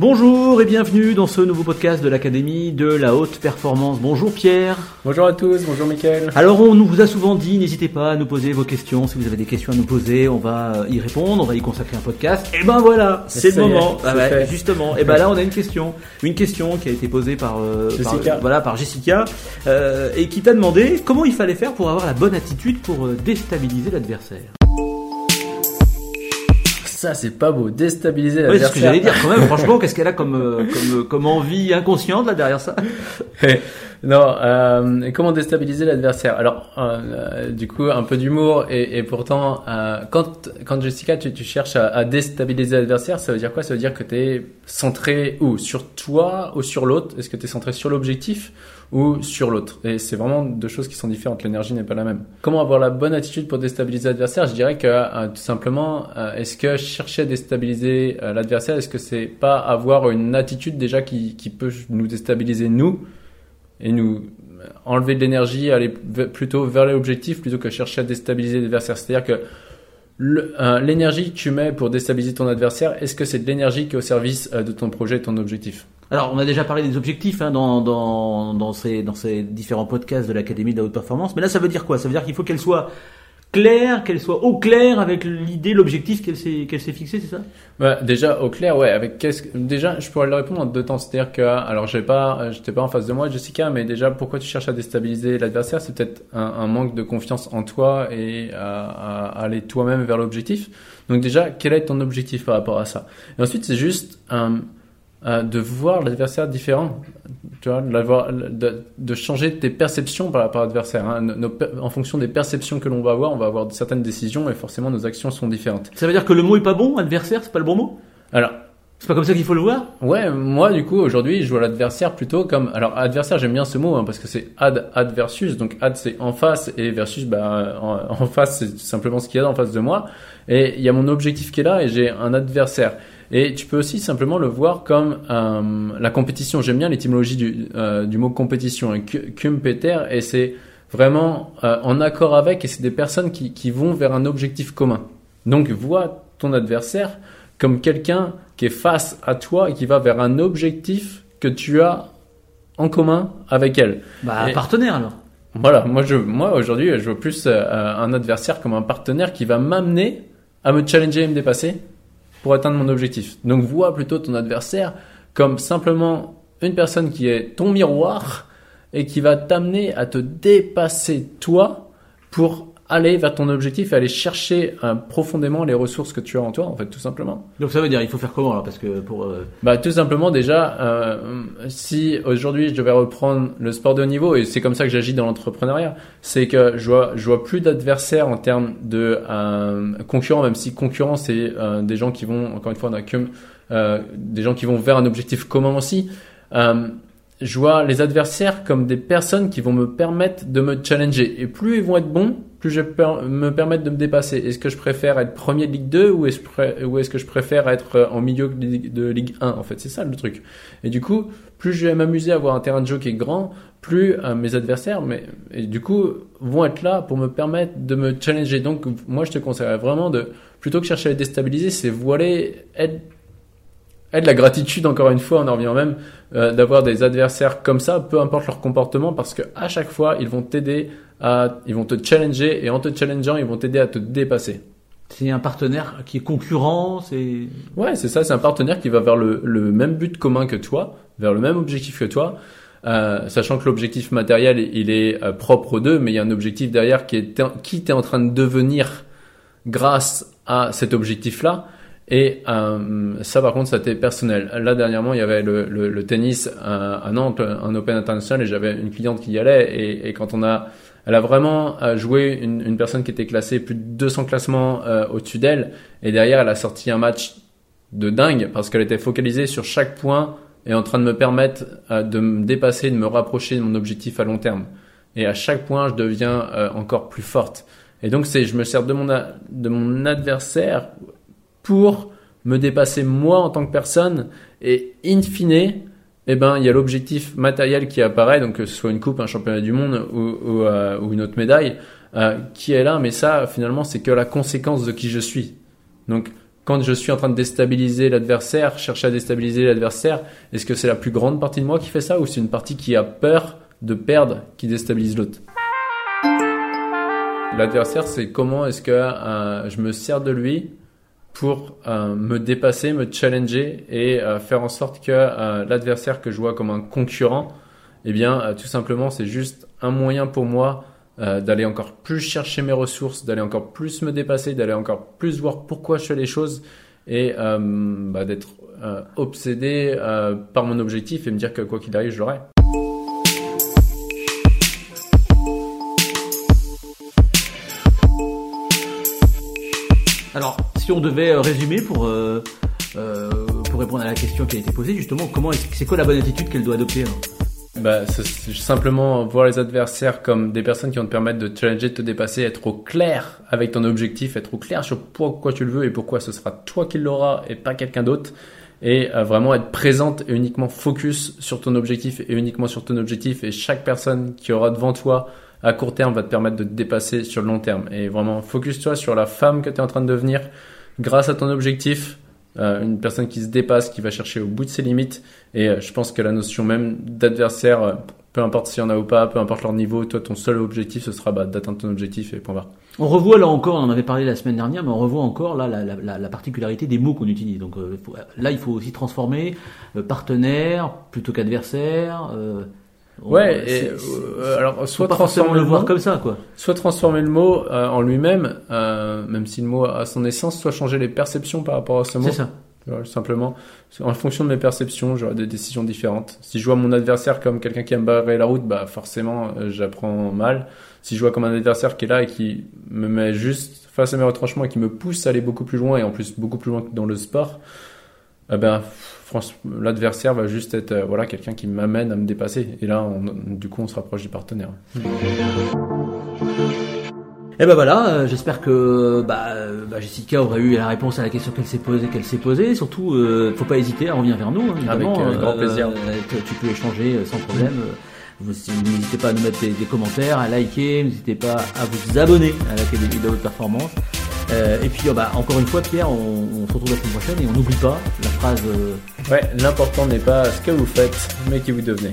Bonjour et bienvenue dans ce nouveau podcast de l'Académie de la Haute Performance. Bonjour Pierre. Bonjour à tous, bonjour Mickaël. Alors on nous vous a souvent dit, n'hésitez pas à nous poser vos questions. Si vous avez des questions à nous poser, on va y répondre, on va y consacrer un podcast. Et ben voilà, c'est le moment. Ah justement. Et ben là on a une question, une question qui a été posée par euh, Jessica, par, voilà, par Jessica euh, et qui t'a demandé comment il fallait faire pour avoir la bonne attitude pour euh, déstabiliser l'adversaire. Ça, c'est pas beau. Déstabiliser l'adversaire. c'est ce que j'allais dire quand même. Franchement, qu'est-ce qu'elle a comme, euh, comme, comme envie inconsciente là derrière ça? Non, euh, comment déstabiliser l'adversaire? Alors, euh, du coup, un peu d'humour et, et pourtant, euh, quand, quand Jessica, tu, tu cherches à, à déstabiliser l'adversaire, ça veut dire quoi? Ça veut dire que tu es centré où Sur toi ou sur l'autre Est-ce que tu es centré sur l'objectif ou sur l'autre? Et c'est vraiment deux choses qui sont différentes. L'énergie n'est pas la même. Comment avoir la bonne attitude pour déstabiliser l'adversaire? Je dirais que euh, tout simplement, euh, est-ce que chercher à déstabiliser euh, l'adversaire, est-ce que c'est pas avoir une attitude déjà qui, qui peut nous déstabiliser nous? Et nous enlever de l'énergie, aller plutôt vers l'objectif plutôt que chercher à déstabiliser l'adversaire. C'est-à-dire que l'énergie que tu mets pour déstabiliser ton adversaire, est-ce que c'est de l'énergie qui est au service de ton projet et ton objectif? Alors, on a déjà parlé des objectifs hein, dans, dans, ces, dans ces différents podcasts de l'Académie de la haute performance. Mais là, ça veut dire quoi? Ça veut dire qu'il faut qu'elle soit claire, qu'elle soit au clair avec l'idée, l'objectif qu'elle s'est qu'elle s'est fixé, c'est ça? Bah, Déjà au clair, ouais. Avec déjà, je pourrais le répondre en deux temps. C'est-à-dire que, alors, j'ai pas, j'étais pas en face de moi, Jessica, mais déjà, pourquoi tu cherches à déstabiliser l'adversaire? C'est peut-être un, manque de confiance en toi et à, à aller toi-même vers l'objectif. Donc déjà, quel est ton objectif par rapport à ça? Et ensuite, c'est juste euh, de voir l'adversaire différent, tu vois, de, de, changer tes perceptions par rapport à l'adversaire. Hein. en fonction des perceptions que l'on va avoir, on va avoir certaines décisions et forcément nos actions sont différentes. Ça veut dire que le mot est pas bon, adversaire, c'est pas le bon mot? Alors, c'est pas comme ça qu'il faut le voir? Ouais, moi du coup aujourd'hui je vois l'adversaire plutôt comme alors adversaire j'aime bien ce mot hein, parce que c'est ad ad versus donc ad c'est en face et versus bah en, en face c'est simplement ce qu'il y a en face de moi et il y a mon objectif qui est là et j'ai un adversaire. Et tu peux aussi simplement le voir comme euh, la compétition. J'aime bien l'étymologie du, euh, du mot compétition, hein, Peter, et c'est vraiment euh, en accord avec, et c'est des personnes qui, qui vont vers un objectif commun. Donc vois ton adversaire comme quelqu'un qui est face à toi et qui va vers un objectif que tu as en commun avec elle. Bah, un partenaire alors. Voilà, moi je, moi aujourd'hui, je vois plus un adversaire comme un partenaire qui va m'amener à me challenger et me dépasser pour atteindre mon objectif. Donc vois plutôt ton adversaire comme simplement une personne qui est ton miroir et qui va t'amener à te dépasser toi pour aller vers ton objectif et aller chercher euh, profondément les ressources que tu as en toi, en fait, tout simplement. Donc ça veut dire, il faut faire comment alors Parce que pour. Euh, bah tout simplement déjà, euh, si aujourd'hui je devais reprendre le sport de haut niveau et c'est comme ça que j'agis dans l'entrepreneuriat, c'est que je vois, je vois plus d'adversaires en termes de concurrents, même si concurrents c'est des gens qui vont, encore une fois, on a des gens qui vont vers un objectif commun aussi je vois les adversaires comme des personnes qui vont me permettre de me challenger. Et plus ils vont être bons, plus je peux me permettre de me dépasser. Est-ce que je préfère être premier de Ligue 2 ou est-ce que je préfère être euh, en milieu de Ligue 1 En fait, c'est ça le truc. Et du coup, plus je vais m'amuser à avoir un terrain de jeu qui est grand, plus euh, mes adversaires, mais et du coup, vont être là pour me permettre de me challenger. Donc, moi, je te conseillerais vraiment de plutôt que chercher à les déstabiliser, c'est voiler, être et de la gratitude, encore une fois, on en revient même, euh, d'avoir des adversaires comme ça, peu importe leur comportement, parce que à chaque fois, ils vont t'aider à, ils vont te challenger, et en te challengeant, ils vont t'aider à te dépasser. C'est un partenaire qui est concurrent, c'est... Ouais, c'est ça, c'est un partenaire qui va vers le, le, même but commun que toi, vers le même objectif que toi, euh, sachant que l'objectif matériel, il est euh, propre aux deux, mais il y a un objectif derrière qui est, qui t'es en train de devenir grâce à cet objectif-là. Et euh, ça, par contre, ça c'était personnel. Là, dernièrement, il y avait le, le, le tennis à, à, Nantes, un Open international, et j'avais une cliente qui y allait. Et, et, quand on a, elle a vraiment euh, joué une, une, personne qui était classée plus de 200 classements euh, au-dessus d'elle. Et derrière, elle a sorti un match de dingue parce qu'elle était focalisée sur chaque point et en train de me permettre euh, de me dépasser, de me rapprocher de mon objectif à long terme. Et à chaque point, je deviens encore plus forte. Et donc, c'est, je me sers de mon, de mon adversaire pour me dépasser moi en tant que personne et in fine eh ben il y a l'objectif matériel qui apparaît donc que ce soit une coupe un championnat du monde ou, euh, une autre médaille euh, qui est là mais ça finalement c'est que la conséquence de qui je suis. Donc quand je suis en train de déstabiliser l'adversaire, chercher à déstabiliser l'adversaire, est-ce que c'est la plus grande partie de moi qui fait ça ou c'est une partie qui a peur de perdre qui déstabilise l'autre? L'adversaire, c'est comment est-ce que euh, je me sers de lui pour euh, me dépasser, me challenger et euh, faire en sorte que l'adversaire que je vois comme un concurrent, eh bien, tout simplement, c'est juste un moyen pour moi d'aller encore plus chercher mes ressources, d'aller encore plus me dépasser, d'aller encore plus voir pourquoi je fais les choses et bah, d'être obsédé par mon objectif et me dire que quoi qu'il arrive, je l'aurai. On devait euh, résumer pour euh, euh, pour répondre à la question qui a été posée, justement, comment c'est quoi la bonne attitude qu'elle doit adopter hein bah, c'est simplement voir les adversaires comme des personnes qui vont te permettre de challenger, de te dépasser, être au clair avec ton objectif, être au clair sur pourquoi tu le veux et pourquoi ce sera toi qui l'auras et pas quelqu'un d'autre. Et vraiment être présente et uniquement focus sur ton objectif et uniquement sur ton objectif. Et chaque personne qui aura devant toi à court terme va te permettre de te dépasser sur le long terme. Et vraiment, focus-toi sur la femme que tu es en train de devenir grâce à ton objectif. Euh, une personne qui se dépasse, qui va chercher au bout de ses limites. Et euh, je pense que la notion même d'adversaire, euh, peu importe s'il y en a ou pas, peu importe leur niveau, toi, ton seul objectif, ce sera bah, d'atteindre ton objectif et point barre. On revoit là encore, on en avait parlé la semaine dernière, mais on revoit encore là la, la, la particularité des mots qu'on utilise. Donc là, il faut aussi transformer partenaire plutôt qu'adversaire. Ouais, et, euh, alors soit transformer le, voir comme ça, quoi. Soit transformer le mot euh, en lui-même, euh, même si le mot a son essence, soit changer les perceptions par rapport à ce mot. C'est ça. simplement, en fonction de mes perceptions, j'aurai des décisions différentes. Si je vois mon adversaire comme quelqu'un qui aime barrer la route, bah forcément, j'apprends mal. Si je vois comme un adversaire qui est là et qui me met juste face à mes retranchements et qui me pousse à aller beaucoup plus loin et en plus beaucoup plus loin que dans le sport, eh ben l'adversaire va juste être euh, voilà quelqu'un qui m'amène à me dépasser. Et là, du coup, on se rapproche du partenaire. Et eh ben voilà, euh, j'espère que bah, bah, Jessica aura eu la réponse à la question qu'elle s'est posée, qu'elle s'est posée. Surtout, euh, faut pas hésiter à revenir vers nous. Hein, Avec grand plaisir. tu peux échanger sans problème. N'hésitez pas à nous mettre des, des commentaires, à liker, n'hésitez pas à vous abonner à l'Académie de haute performance. Euh, et puis oh, bah, encore une fois Pierre, on, se retrouve la semaine prochaine et on n'oublie pas la phrase... Euh, ouais, l'important n'est pas ce que vous faites, mais qui vous devenez.